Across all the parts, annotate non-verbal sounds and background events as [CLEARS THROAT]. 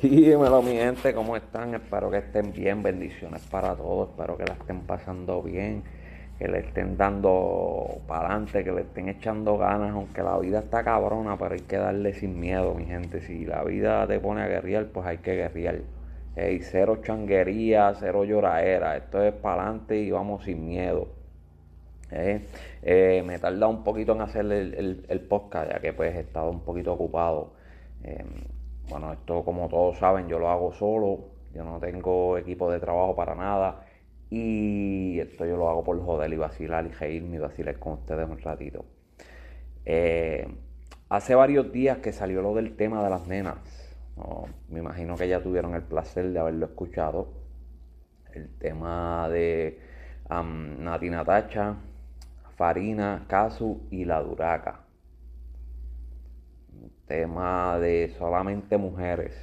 Dímelo mi gente, ¿cómo están? Espero que estén bien, bendiciones para todos, espero que la estén pasando bien, que le estén dando para adelante, que le estén echando ganas, aunque la vida está cabrona, pero hay que darle sin miedo, mi gente. Si la vida te pone a guerrear, pues hay que guerrear. Hey, cero changuería, cero lloraera, esto es para adelante y vamos sin miedo. Eh, eh, me he tardado un poquito en hacer el, podcast, ya que pues he estado un poquito ocupado. Eh, bueno, esto como todos saben, yo lo hago solo, yo no tengo equipo de trabajo para nada. Y esto yo lo hago por joder y vacilar y reírme y vacilar con ustedes un ratito. Eh, hace varios días que salió lo del tema de las nenas, me imagino que ya tuvieron el placer de haberlo escuchado, el tema de um, Nati Natacha, Farina, Casu y la Duraca tema de solamente mujeres.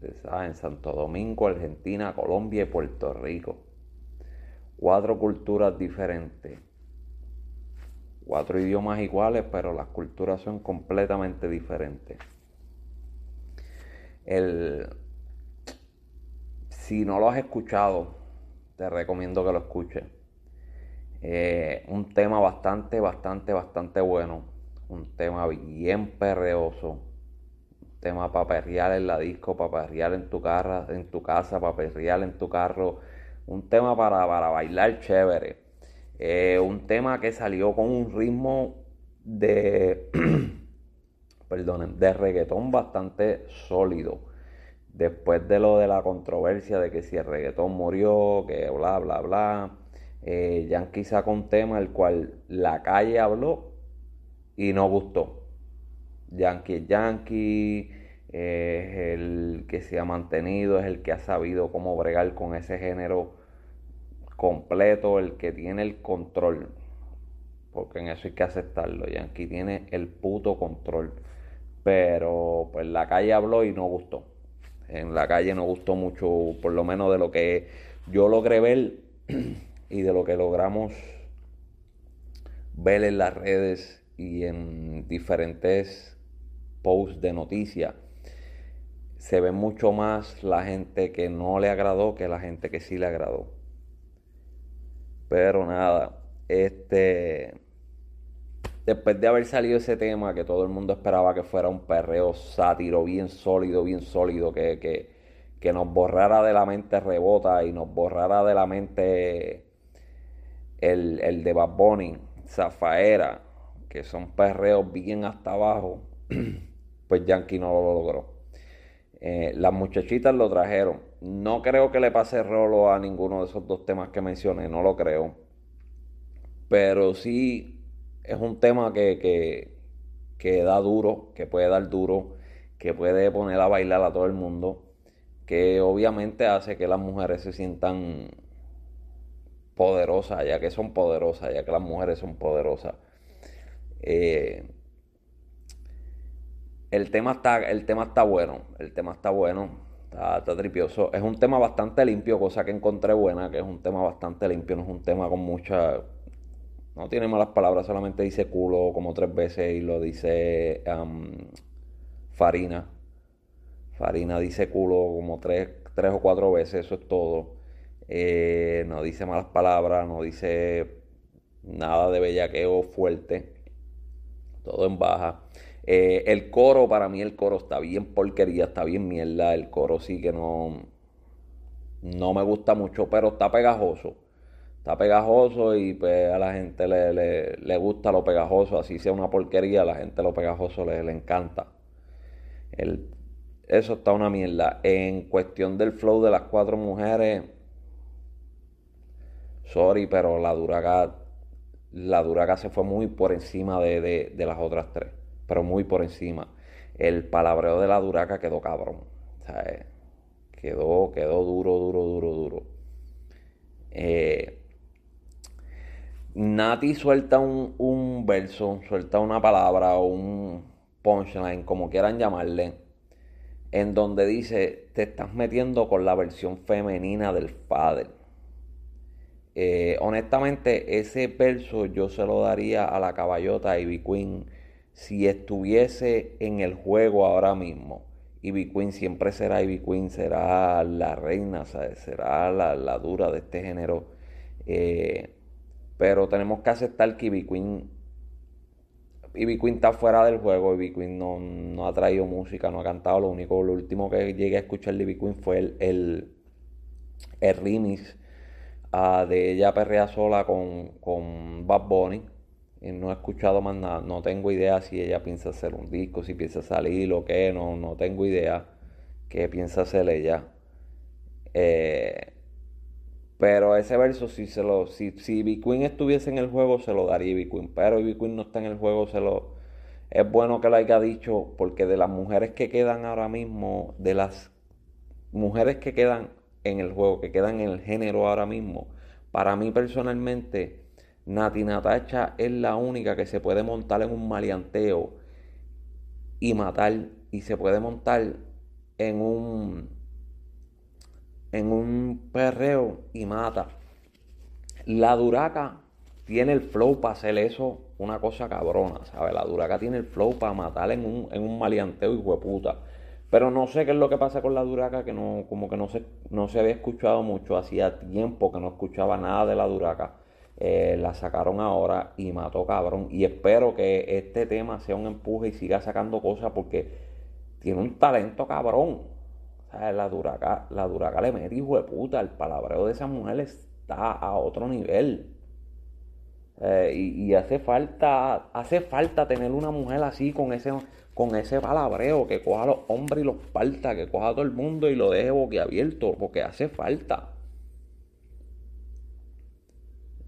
en Santo Domingo, Argentina, Colombia y Puerto Rico. Cuatro culturas diferentes. Cuatro idiomas iguales, pero las culturas son completamente diferentes. El, si no lo has escuchado, te recomiendo que lo escuches. Eh, un tema bastante, bastante, bastante bueno un tema bien perreoso, un tema para perrear en la disco, para perrear en tu, carra, en tu casa, para perrear en tu carro, un tema para, para bailar chévere, eh, un tema que salió con un ritmo de, [CLEARS THROAT] perdonen, de reggaetón bastante sólido. Después de lo de la controversia de que si el reggaetón murió, que bla, bla, bla, eh, Yankee sacó un tema el cual la calle habló y no gustó. Yankee Yankee, es el que se ha mantenido, es el que ha sabido cómo bregar con ese género completo, el que tiene el control. Porque en eso hay que aceptarlo. Yankee tiene el puto control. Pero pues la calle habló y no gustó. En la calle no gustó mucho, por lo menos de lo que yo logré ver [CLEARS THROAT] y de lo que logramos ver en las redes y en diferentes posts de noticias se ve mucho más la gente que no le agradó que la gente que sí le agradó. Pero nada, este después de haber salido ese tema que todo el mundo esperaba que fuera un perreo sátiro bien sólido, bien sólido, que, que, que nos borrara de la mente rebota y nos borrara de la mente el, el de Bad Bunny, Zafaera, que son perreos bien hasta abajo, [CLEARS THROAT] pues Yankee no lo logró. Eh, las muchachitas lo trajeron. No creo que le pase rolo a ninguno de esos dos temas que mencioné, no lo creo. Pero sí es un tema que, que, que da duro, que puede dar duro, que puede poner a bailar a todo el mundo, que obviamente hace que las mujeres se sientan poderosas, ya que son poderosas, ya que las mujeres son poderosas. Eh, el, tema está, el tema está bueno, el tema está bueno, está, tripioso. Es un tema bastante limpio, cosa que encontré buena, que es un tema bastante limpio, no es un tema con mucha... No tiene malas palabras, solamente dice culo como tres veces y lo dice Farina. Farina dice culo como tres, tres o cuatro veces, eso es todo. Eh, no dice malas palabras, no dice nada de bellaqueo fuerte todo en baja. Eh, el coro, para mí el coro está bien porquería, está bien mierda. El coro sí que no, no me gusta mucho, pero está pegajoso. Está pegajoso y pues a la gente le, gusta lo pegajoso. Así sea una porquería, a la gente lo pegajoso le, le encanta. El, eso está una mierda. En cuestión del flow de las cuatro mujeres, sorry, pero la Duraga la Duraga se fue muy por encima de, las otras tres, pero muy por encima. El palabreo de la Duraca quedó cabrón. Eh, quedó, quedó duro, duro, duro, duro. Eh, Nati suelta un, un, verso, suelta una palabra o un punchline, como quieran llamarle, en donde dice, te estás metiendo con la versión femenina del padre. Eh, honestamente, ese verso yo se lo daría a la caballota Ivy Queen si estuviese en el juego ahora mismo Ivy Queen siempre será Ivy Queen, será la reina, será la, dura de este género. Eh, pero tenemos que aceptar que Ivy Queen, Ivy Queen está fuera del juego. Ivy Queen no, ha traído música, no ha cantado. Lo único, lo último que llegué a escuchar de Ivy Queen fue el, el, el remix de ella perrea sola con, con Bad Bunny no he escuchado más nada, no tengo idea si ella piensa hacer un disco, si piensa salir o qué, no, no tengo idea qué piensa hacer ella. Eh, pero ese verso, si se lo, si, si Queen estuviese en el juego, se lo daría B Queen. Pero B Queen no está en el juego, se lo. Es bueno que lo haya dicho, porque de las mujeres que quedan ahora mismo, de las mujeres que quedan en el juego, que quedan en el género ahora mismo, para mí personalmente, Nati Natacha es la única que se puede montar en un maleanteo y matar. Y se puede montar en un en un perreo y mata. La duraca tiene el flow para hacer eso una cosa cabrona, ¿sabes? La duraca tiene el flow para matar en un, en un maleanteo y puta. Pero no sé qué es lo que pasa con la duraca, que no, como que no se, no se había escuchado mucho. Hacía tiempo que no escuchaba nada de la duraca. Eh, la sacaron ahora y mató cabrón. Y espero que este tema sea un empuje y siga sacando cosas porque tiene un talento cabrón. la duraca, la duraca le mete hijo de puta. El palabreo de esa mujer está a otro nivel. Eh, y, hace falta, hace falta tener una mujer así con ese, con ese palabreo, que coja a los hombres y los parta, que coja a todo el mundo y lo deje boquiabierto, porque hace falta.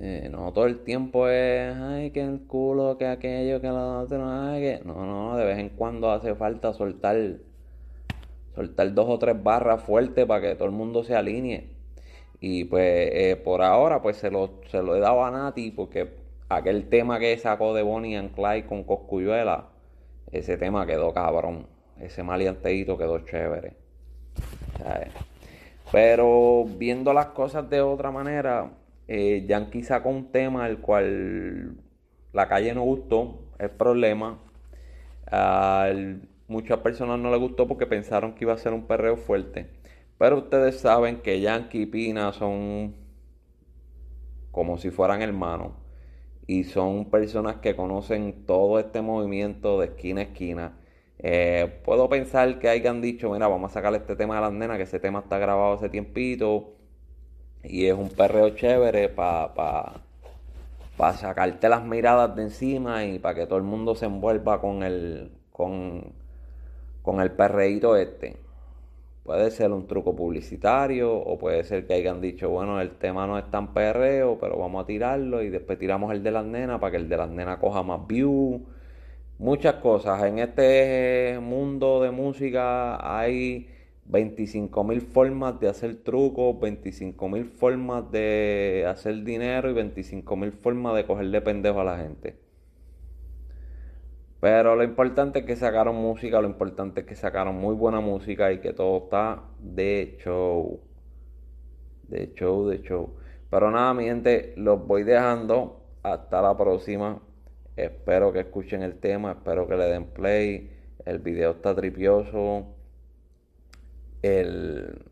Eh, no todo el tiempo es, ay, que el culo, que aquello, que lo otro, que... No, no, de vez en cuando hace falta soltar, soltar dos o tres barras fuertes para que todo el mundo se alinee. Y pues eh, por ahora pues se lo, se lo he dado a Nati porque aquel tema que sacó de Bonnie and Clyde con Coscuyuela, ese tema quedó cabrón. Ese malianteíto quedó chévere. Pero viendo las cosas de otra manera, eh, Yankee sacó un tema al cual la calle no gustó, el problema. Muchas personas no le gustó porque pensaron que iba a ser un perreo fuerte. Pero ustedes saben que Yankee y Pina son como si fueran hermanos. Y son personas que conocen todo este movimiento de esquina a esquina. Eh, puedo pensar que hayan dicho, mira, vamos a sacarle este tema a las nenas, que ese tema está grabado hace tiempito y es un perreo chévere para pa, sacarte las miradas de encima y para que todo el mundo se envuelva con el, con, con el perreíto este. Puede ser un truco publicitario o puede ser que hayan dicho, bueno, el tema no es tan perreo, pero vamos a tirarlo y después tiramos el de las nenas para que el de las nenas coja más views. Muchas cosas. En este mundo de música hay 25 mil formas de hacer trucos, 25 mil formas de hacer dinero y 25 mil formas de cogerle pendejo a la gente. Pero lo importante es que sacaron música, lo importante es que sacaron muy buena música y que todo está de show. De show, de show. Pero nada, mi gente, los voy dejando. Hasta la próxima. Espero que escuchen el tema, espero que le den play. El video está tripioso el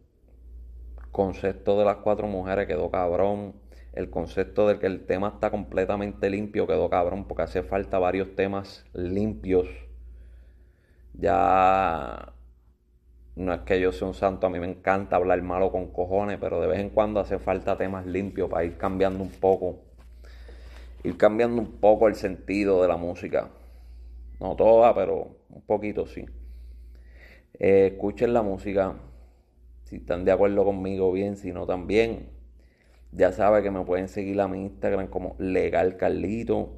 concepto de las cuatro mujeres quedó cabrón. El concepto de que el tema está completamente limpio quedó cabrón porque hace falta varios temas limpios. Ya no es que yo sea un santo, a mí me encanta hablar malo con cojones, pero de vez en cuando hace falta temas limpios para ir cambiando un poco. Ir cambiando un poco el sentido de la música. No toda, pero un poquito sí. Eh, escuchen la música. Si están de acuerdo conmigo, bien. Si no, también. Ya saben que me pueden seguir a mi Instagram como Legal Carlito.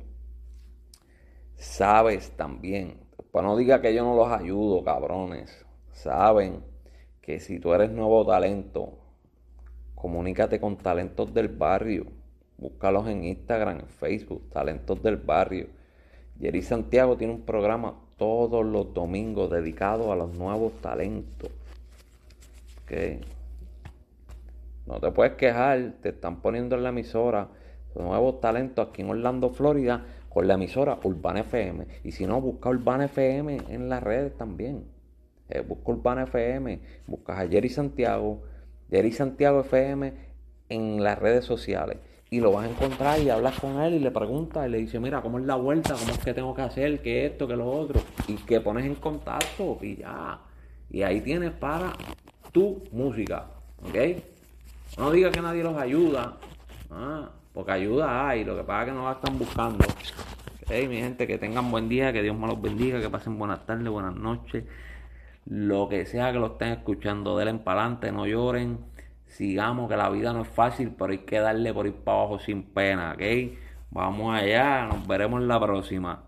Sabes también. Para no diga que yo no los ayudo, cabrones. Saben que si tú eres nuevo talento, comunícate con talentos del barrio. Búscalos en Instagram, en Facebook, talentos del barrio. Jerry Santiago tiene un programa todos los domingos dedicados a los nuevos talentos. No te puedes quejar, te están poniendo en la emisora nuevos talentos aquí en Orlando, Florida, con la emisora Urbana FM. Y si no, busca Urbana FM en las redes también. Eh, busca Urbana FM, buscas a Jerry Santiago, Jerry Santiago FM en las redes sociales. Y lo vas a encontrar y hablas con él y le preguntas y le dices, mira, ¿cómo es la vuelta? ¿Cómo es que tengo que hacer? ¿Qué esto? ¿Qué lo otro? Y que pones en contacto y ya. Y ahí tienes para tu música. ¿Ok? No digas que nadie los ayuda. Ah, porque ayuda hay. Lo que pasa es que no la están buscando. Ok, mi gente, que tengan buen día. Que Dios me los bendiga. Que pasen buenas tardes, buenas noches. Lo que sea que lo estén escuchando, denle para adelante, no lloren. Sigamos, que la vida no es fácil, pero hay que darle por ir para abajo sin pena, ¿ok? Vamos allá, nos veremos la próxima.